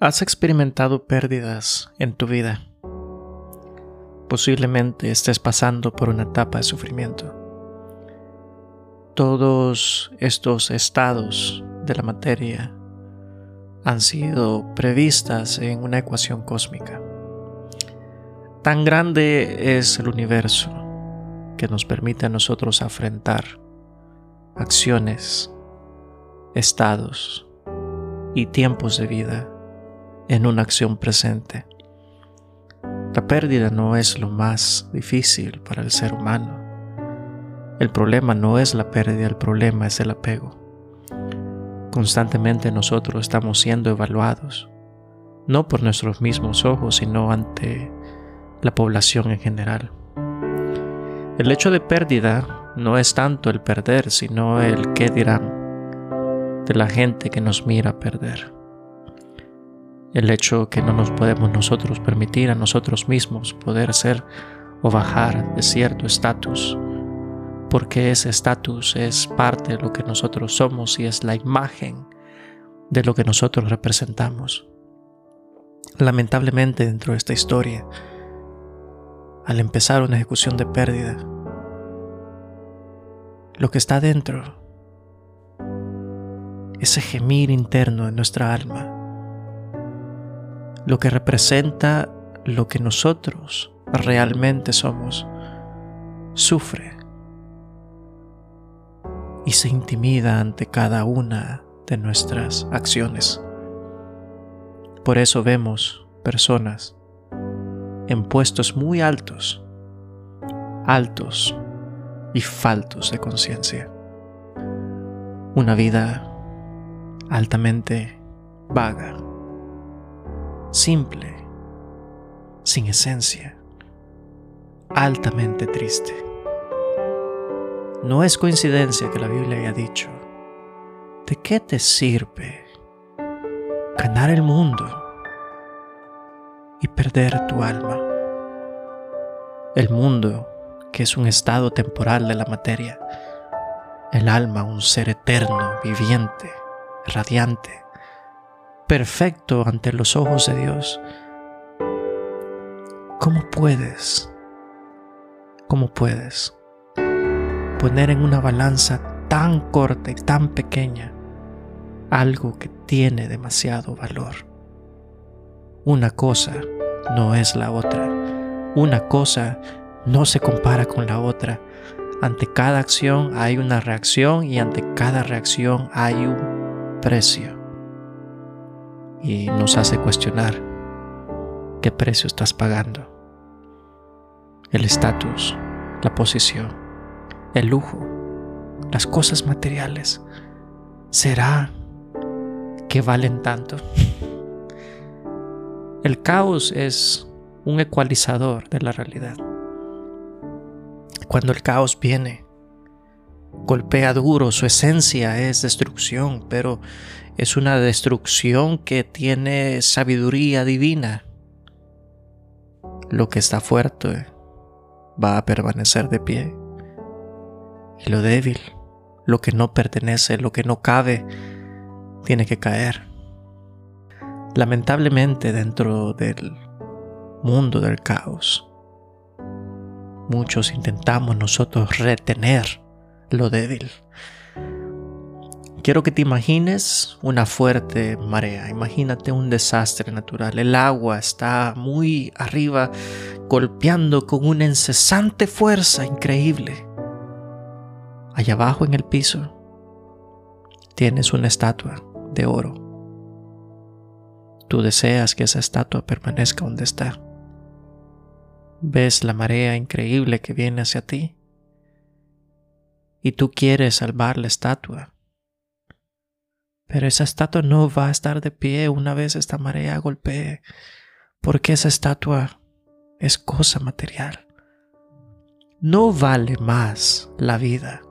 Has experimentado pérdidas en tu vida. Posiblemente estés pasando por una etapa de sufrimiento. Todos estos estados de la materia han sido previstas en una ecuación cósmica. Tan grande es el universo que nos permite a nosotros afrontar acciones, estados y tiempos de vida en una acción presente. La pérdida no es lo más difícil para el ser humano. El problema no es la pérdida, el problema es el apego. Constantemente nosotros estamos siendo evaluados, no por nuestros mismos ojos, sino ante la población en general. El hecho de pérdida no es tanto el perder, sino el qué dirán de la gente que nos mira perder el hecho que no nos podemos nosotros permitir a nosotros mismos poder ser o bajar de cierto estatus, porque ese estatus es parte de lo que nosotros somos y es la imagen de lo que nosotros representamos. Lamentablemente dentro de esta historia, al empezar una ejecución de pérdida, lo que está dentro, ese gemir interno de nuestra alma, lo que representa lo que nosotros realmente somos, sufre y se intimida ante cada una de nuestras acciones. Por eso vemos personas en puestos muy altos, altos y faltos de conciencia. Una vida altamente vaga simple, sin esencia, altamente triste. No es coincidencia que la Biblia haya dicho, ¿de qué te sirve ganar el mundo y perder tu alma? El mundo, que es un estado temporal de la materia, el alma un ser eterno, viviente, radiante, perfecto ante los ojos de Dios. ¿Cómo puedes? ¿Cómo puedes poner en una balanza tan corta y tan pequeña algo que tiene demasiado valor? Una cosa no es la otra. Una cosa no se compara con la otra. Ante cada acción hay una reacción y ante cada reacción hay un precio y nos hace cuestionar qué precio estás pagando. El estatus, la posición, el lujo, las cosas materiales. ¿Será que valen tanto? El caos es un ecualizador de la realidad. Cuando el caos viene, golpea duro, su esencia es destrucción, pero es una destrucción que tiene sabiduría divina. Lo que está fuerte va a permanecer de pie. Y lo débil, lo que no pertenece, lo que no cabe, tiene que caer. Lamentablemente dentro del mundo del caos, muchos intentamos nosotros retener lo débil Quiero que te imagines una fuerte marea, imagínate un desastre natural. El agua está muy arriba, golpeando con una incesante fuerza increíble. Allá abajo en el piso tienes una estatua de oro. Tú deseas que esa estatua permanezca donde está. Ves la marea increíble que viene hacia ti y tú quieres salvar la estatua pero esa estatua no va a estar de pie una vez esta marea golpee, porque esa estatua es cosa material. No vale más la vida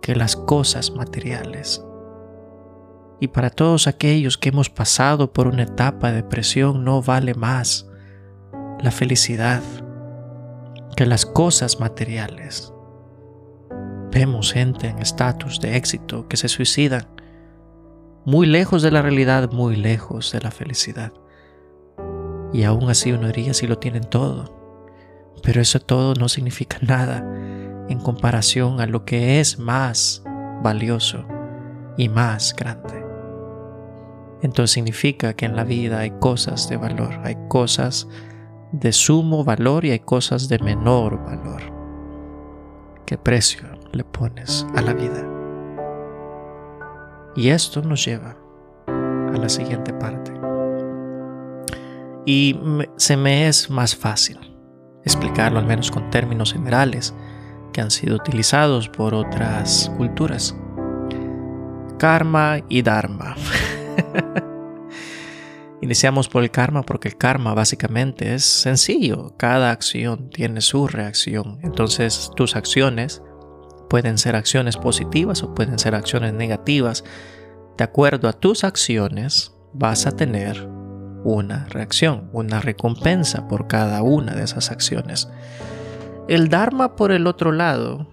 que las cosas materiales. Y para todos aquellos que hemos pasado por una etapa de depresión, no vale más la felicidad que las cosas materiales. Vemos gente en estatus de éxito que se suicidan muy lejos de la realidad, muy lejos de la felicidad. Y aún así uno diría si lo tienen todo. Pero eso todo no significa nada en comparación a lo que es más valioso y más grande. Entonces significa que en la vida hay cosas de valor, hay cosas de sumo valor y hay cosas de menor valor. ¿Qué precio le pones a la vida? Y esto nos lleva a la siguiente parte. Y se me es más fácil explicarlo al menos con términos generales que han sido utilizados por otras culturas. Karma y Dharma. Iniciamos por el karma porque el karma básicamente es sencillo. Cada acción tiene su reacción. Entonces tus acciones pueden ser acciones positivas o pueden ser acciones negativas. De acuerdo a tus acciones vas a tener una reacción, una recompensa por cada una de esas acciones. El Dharma por el otro lado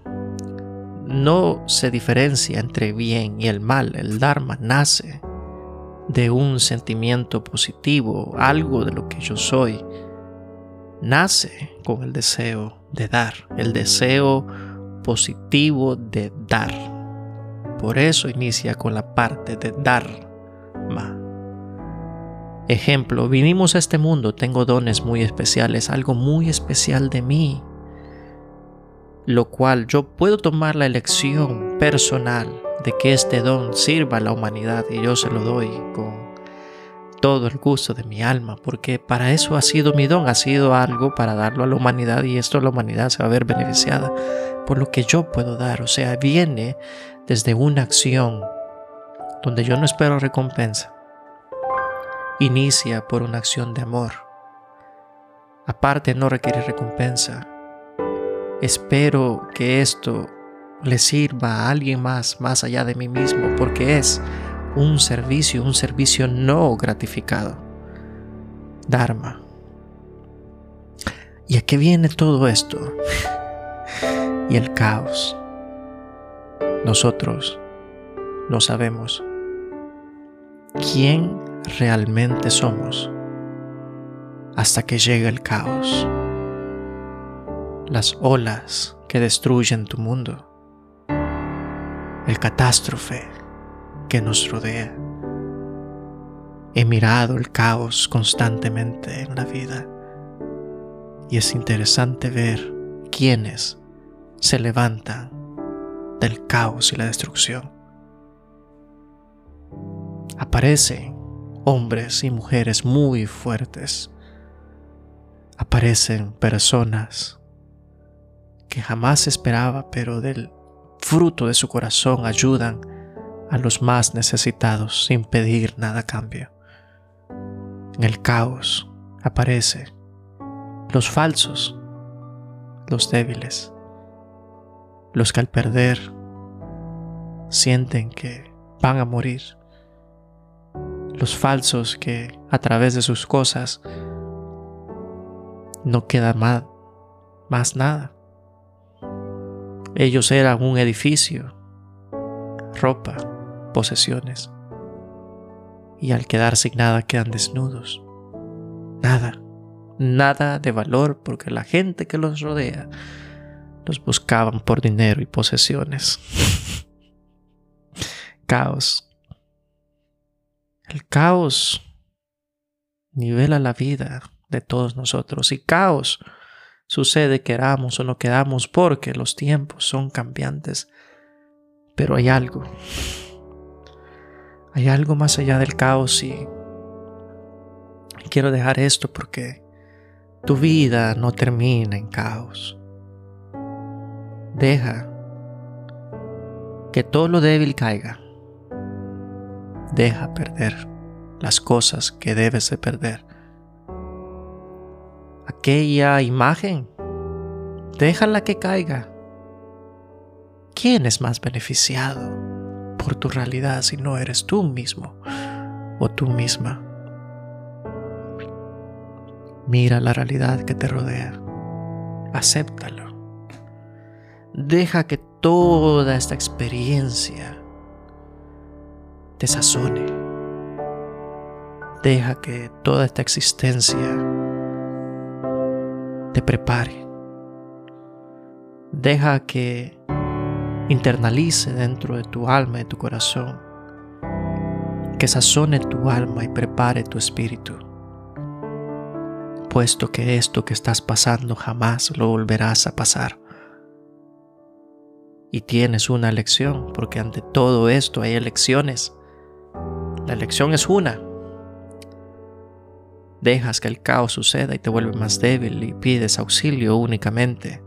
no se diferencia entre bien y el mal. El Dharma nace de un sentimiento positivo, algo de lo que yo soy. Nace con el deseo de dar, el deseo positivo de dar. Por eso inicia con la parte de Dharma. Ejemplo, vinimos a este mundo, tengo dones muy especiales, algo muy especial de mí lo cual yo puedo tomar la elección personal de que este don sirva a la humanidad y yo se lo doy con todo el gusto de mi alma, porque para eso ha sido mi don, ha sido algo para darlo a la humanidad y esto la humanidad se va a ver beneficiada por lo que yo puedo dar, o sea, viene desde una acción donde yo no espero recompensa. Inicia por una acción de amor. Aparte no requiere recompensa, Espero que esto le sirva a alguien más, más allá de mí mismo, porque es un servicio, un servicio no gratificado. Dharma. ¿Y a qué viene todo esto? y el caos. Nosotros no sabemos quién realmente somos hasta que llega el caos las olas que destruyen tu mundo, el catástrofe que nos rodea. He mirado el caos constantemente en la vida y es interesante ver quiénes se levantan del caos y la destrucción. Aparecen hombres y mujeres muy fuertes. Aparecen personas que jamás esperaba, pero del fruto de su corazón ayudan a los más necesitados sin pedir nada cambio. En el caos aparece los falsos, los débiles, los que al perder sienten que van a morir, los falsos que a través de sus cosas no queda más, más nada. Ellos eran un edificio, ropa, posesiones. Y al quedar sin nada quedan desnudos. Nada, nada de valor porque la gente que los rodea los buscaban por dinero y posesiones. caos. El caos nivela la vida de todos nosotros y caos Sucede queramos o no quedamos porque los tiempos son cambiantes. Pero hay algo. Hay algo más allá del caos y quiero dejar esto porque tu vida no termina en caos. Deja que todo lo débil caiga. Deja perder las cosas que debes de perder aquella imagen, déjala que caiga. ¿Quién es más beneficiado por tu realidad si no eres tú mismo o tú misma? Mira la realidad que te rodea, acéptalo. Deja que toda esta experiencia te sazone. Deja que toda esta existencia te prepare. Deja que internalice dentro de tu alma y tu corazón, que sazone tu alma y prepare tu espíritu, puesto que esto que estás pasando jamás lo volverás a pasar. Y tienes una elección, porque ante todo esto hay elecciones. La elección es una. Dejas que el caos suceda y te vuelves más débil y pides auxilio únicamente.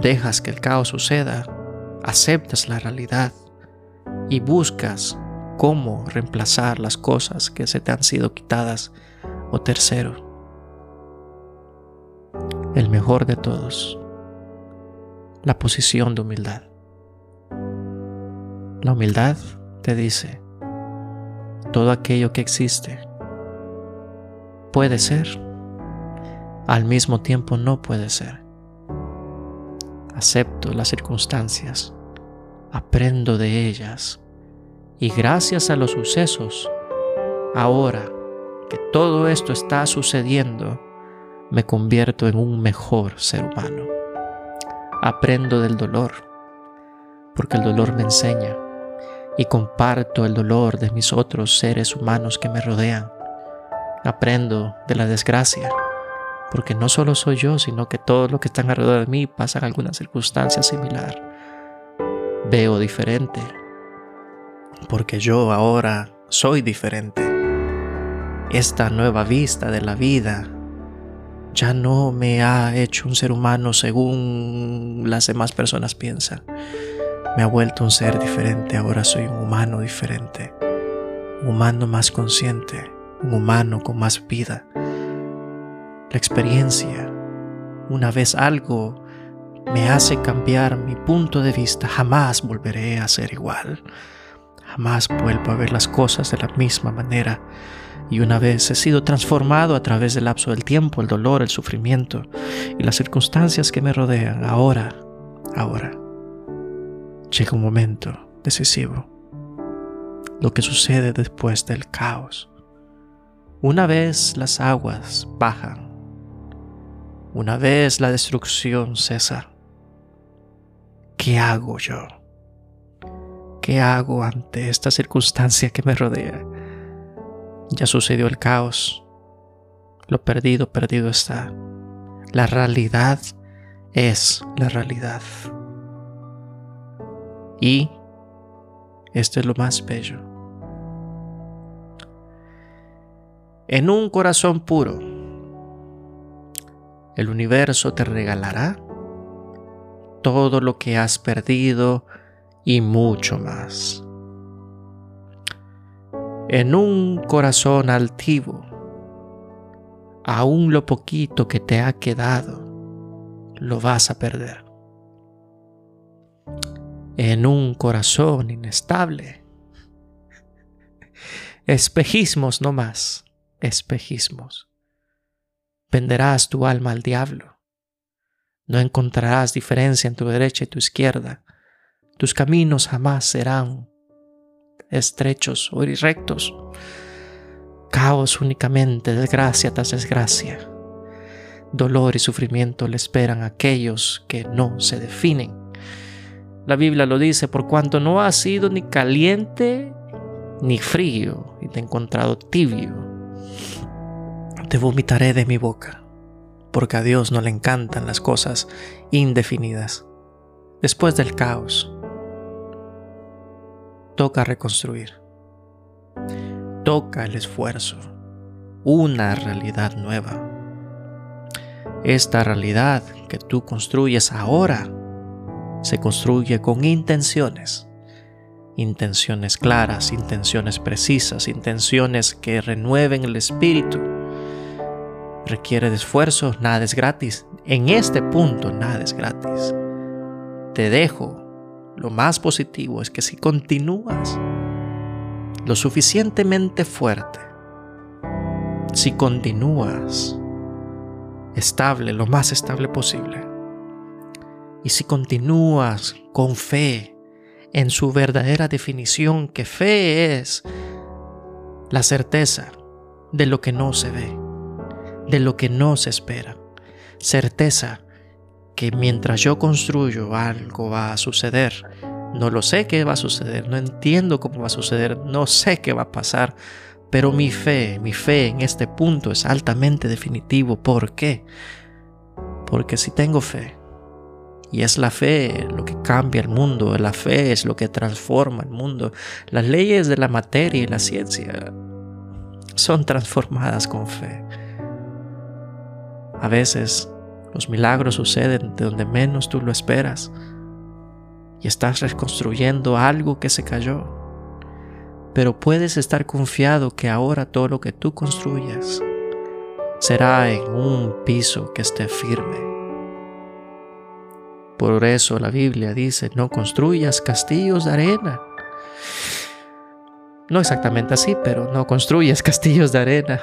Dejas que el caos suceda aceptas la realidad y buscas cómo reemplazar las cosas que se te han sido quitadas. O tercero, el mejor de todos, la posición de humildad. La humildad te dice, todo aquello que existe puede ser, al mismo tiempo no puede ser acepto las circunstancias, aprendo de ellas y gracias a los sucesos, ahora que todo esto está sucediendo, me convierto en un mejor ser humano. Aprendo del dolor, porque el dolor me enseña y comparto el dolor de mis otros seres humanos que me rodean. Aprendo de la desgracia porque no solo soy yo, sino que todos los que están alrededor de mí pasan alguna circunstancia similar. Veo diferente, porque yo ahora soy diferente. Esta nueva vista de la vida ya no me ha hecho un ser humano según las demás personas piensan. Me ha vuelto un ser diferente, ahora soy un humano diferente, un humano más consciente, un humano con más vida la experiencia, una vez algo me hace cambiar mi punto de vista, jamás volveré a ser igual. Jamás vuelvo a ver las cosas de la misma manera. Y una vez he sido transformado a través del lapso del tiempo, el dolor, el sufrimiento y las circunstancias que me rodean, ahora, ahora, llega un momento decisivo. Lo que sucede después del caos. Una vez las aguas bajan, una vez la destrucción cesa, ¿qué hago yo? ¿Qué hago ante esta circunstancia que me rodea? Ya sucedió el caos. Lo perdido, perdido está. La realidad es la realidad. Y esto es lo más bello. En un corazón puro, el universo te regalará todo lo que has perdido y mucho más. En un corazón altivo, aún lo poquito que te ha quedado, lo vas a perder. En un corazón inestable, espejismos no más, espejismos venderás tu alma al diablo. No encontrarás diferencia en tu derecha y tu izquierda. Tus caminos jamás serán estrechos o rectos. Caos únicamente, desgracia tras desgracia. Dolor y sufrimiento le esperan a aquellos que no se definen. La Biblia lo dice, por cuanto no ha sido ni caliente ni frío y te he encontrado tibio te vomitaré de mi boca, porque a Dios no le encantan las cosas indefinidas. Después del caos, toca reconstruir. Toca el esfuerzo, una realidad nueva. Esta realidad que tú construyes ahora se construye con intenciones. Intenciones claras, intenciones precisas, intenciones que renueven el espíritu requiere de esfuerzo, nada es gratis. En este punto nada es gratis. Te dejo. Lo más positivo es que si continúas lo suficientemente fuerte, si continúas estable, lo más estable posible, y si continúas con fe en su verdadera definición, que fe es la certeza de lo que no se ve, de lo que no se espera. Certeza que mientras yo construyo algo va a suceder. No lo sé qué va a suceder, no entiendo cómo va a suceder, no sé qué va a pasar, pero mi fe, mi fe en este punto es altamente definitivo. ¿Por qué? Porque si tengo fe, y es la fe lo que cambia el mundo, la fe es lo que transforma el mundo. Las leyes de la materia y la ciencia son transformadas con fe. A veces los milagros suceden de donde menos tú lo esperas y estás reconstruyendo algo que se cayó. Pero puedes estar confiado que ahora todo lo que tú construyas será en un piso que esté firme por eso la Biblia dice, no construyas castillos de arena. No exactamente así, pero no construyas castillos de arena.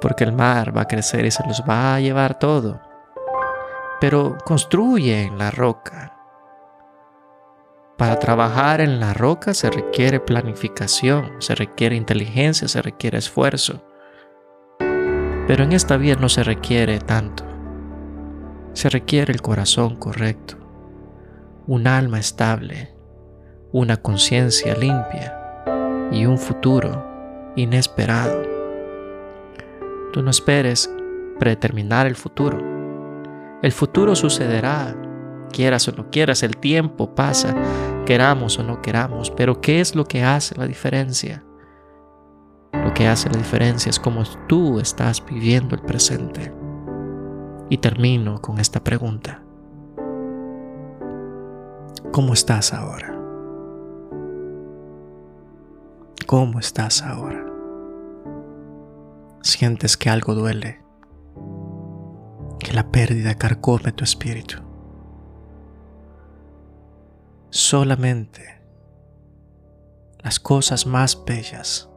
Porque el mar va a crecer y se los va a llevar todo. Pero construye en la roca. Para trabajar en la roca se requiere planificación, se requiere inteligencia, se requiere esfuerzo. Pero en esta vida no se requiere tanto se requiere el corazón correcto, un alma estable, una conciencia limpia y un futuro inesperado. Tú no esperes predeterminar el futuro. El futuro sucederá, quieras o no quieras, el tiempo pasa, queramos o no queramos, pero ¿qué es lo que hace la diferencia? Lo que hace la diferencia es cómo tú estás viviendo el presente. Y termino con esta pregunta. ¿Cómo estás ahora? ¿Cómo estás ahora? ¿Sientes que algo duele? ¿Que la pérdida carcome tu espíritu? Solamente las cosas más bellas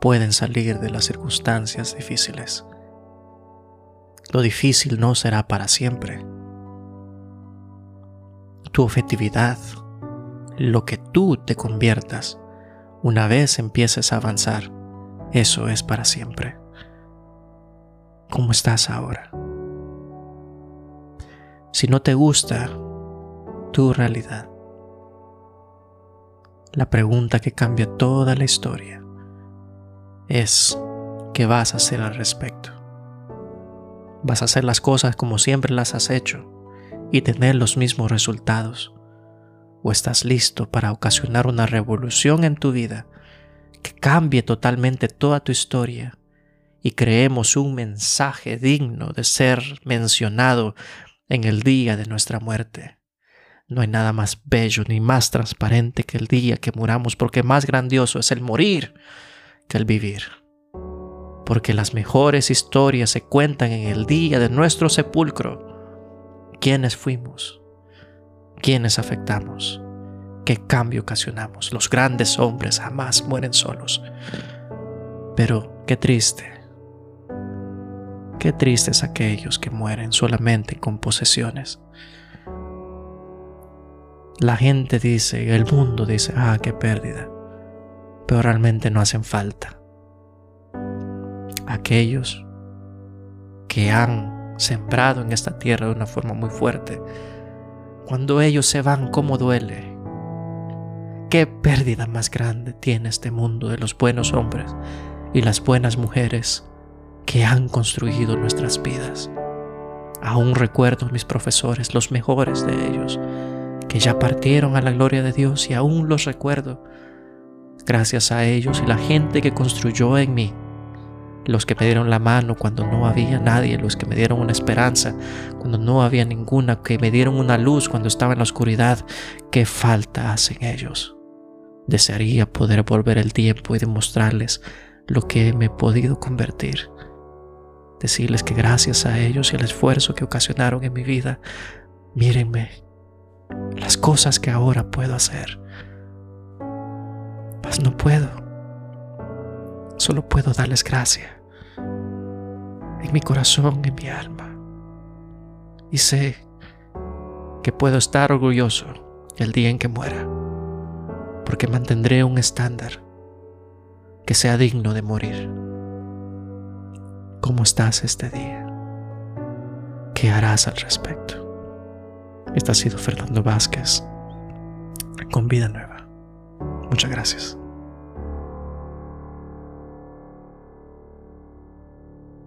pueden salir de las circunstancias difíciles. Lo difícil no será para siempre. Tu objetividad, lo que tú te conviertas, una vez empieces a avanzar, eso es para siempre. ¿Cómo estás ahora? Si no te gusta tu realidad, la pregunta que cambia toda la historia es, ¿qué vas a hacer al respecto? vas a hacer las cosas como siempre las has hecho y tener los mismos resultados. O estás listo para ocasionar una revolución en tu vida que cambie totalmente toda tu historia y creemos un mensaje digno de ser mencionado en el día de nuestra muerte. No hay nada más bello ni más transparente que el día que muramos, porque más grandioso es el morir que el vivir porque las mejores historias se cuentan en el día de nuestro sepulcro. ¿Quiénes fuimos? ¿Quiénes afectamos? ¿Qué cambio ocasionamos? Los grandes hombres jamás mueren solos. Pero qué triste. Qué tristes aquellos que mueren solamente con posesiones. La gente dice, el mundo dice, ah, qué pérdida. Pero realmente no hacen falta aquellos que han sembrado en esta tierra de una forma muy fuerte. Cuando ellos se van, ¿cómo duele? ¿Qué pérdida más grande tiene este mundo de los buenos hombres y las buenas mujeres que han construido nuestras vidas? Aún recuerdo mis profesores, los mejores de ellos, que ya partieron a la gloria de Dios y aún los recuerdo. Gracias a ellos y la gente que construyó en mí los que me dieron la mano cuando no había nadie, los que me dieron una esperanza cuando no había ninguna, que me dieron una luz cuando estaba en la oscuridad, ¿qué falta hacen ellos? Desearía poder volver el tiempo y demostrarles lo que me he podido convertir. Decirles que gracias a ellos y el esfuerzo que ocasionaron en mi vida, mírenme las cosas que ahora puedo hacer. Mas no puedo Solo puedo darles gracia en mi corazón, en mi alma. Y sé que puedo estar orgulloso el día en que muera, porque mantendré un estándar que sea digno de morir. ¿Cómo estás este día? ¿Qué harás al respecto? Este ha sido Fernando Vázquez con Vida Nueva. Muchas gracias.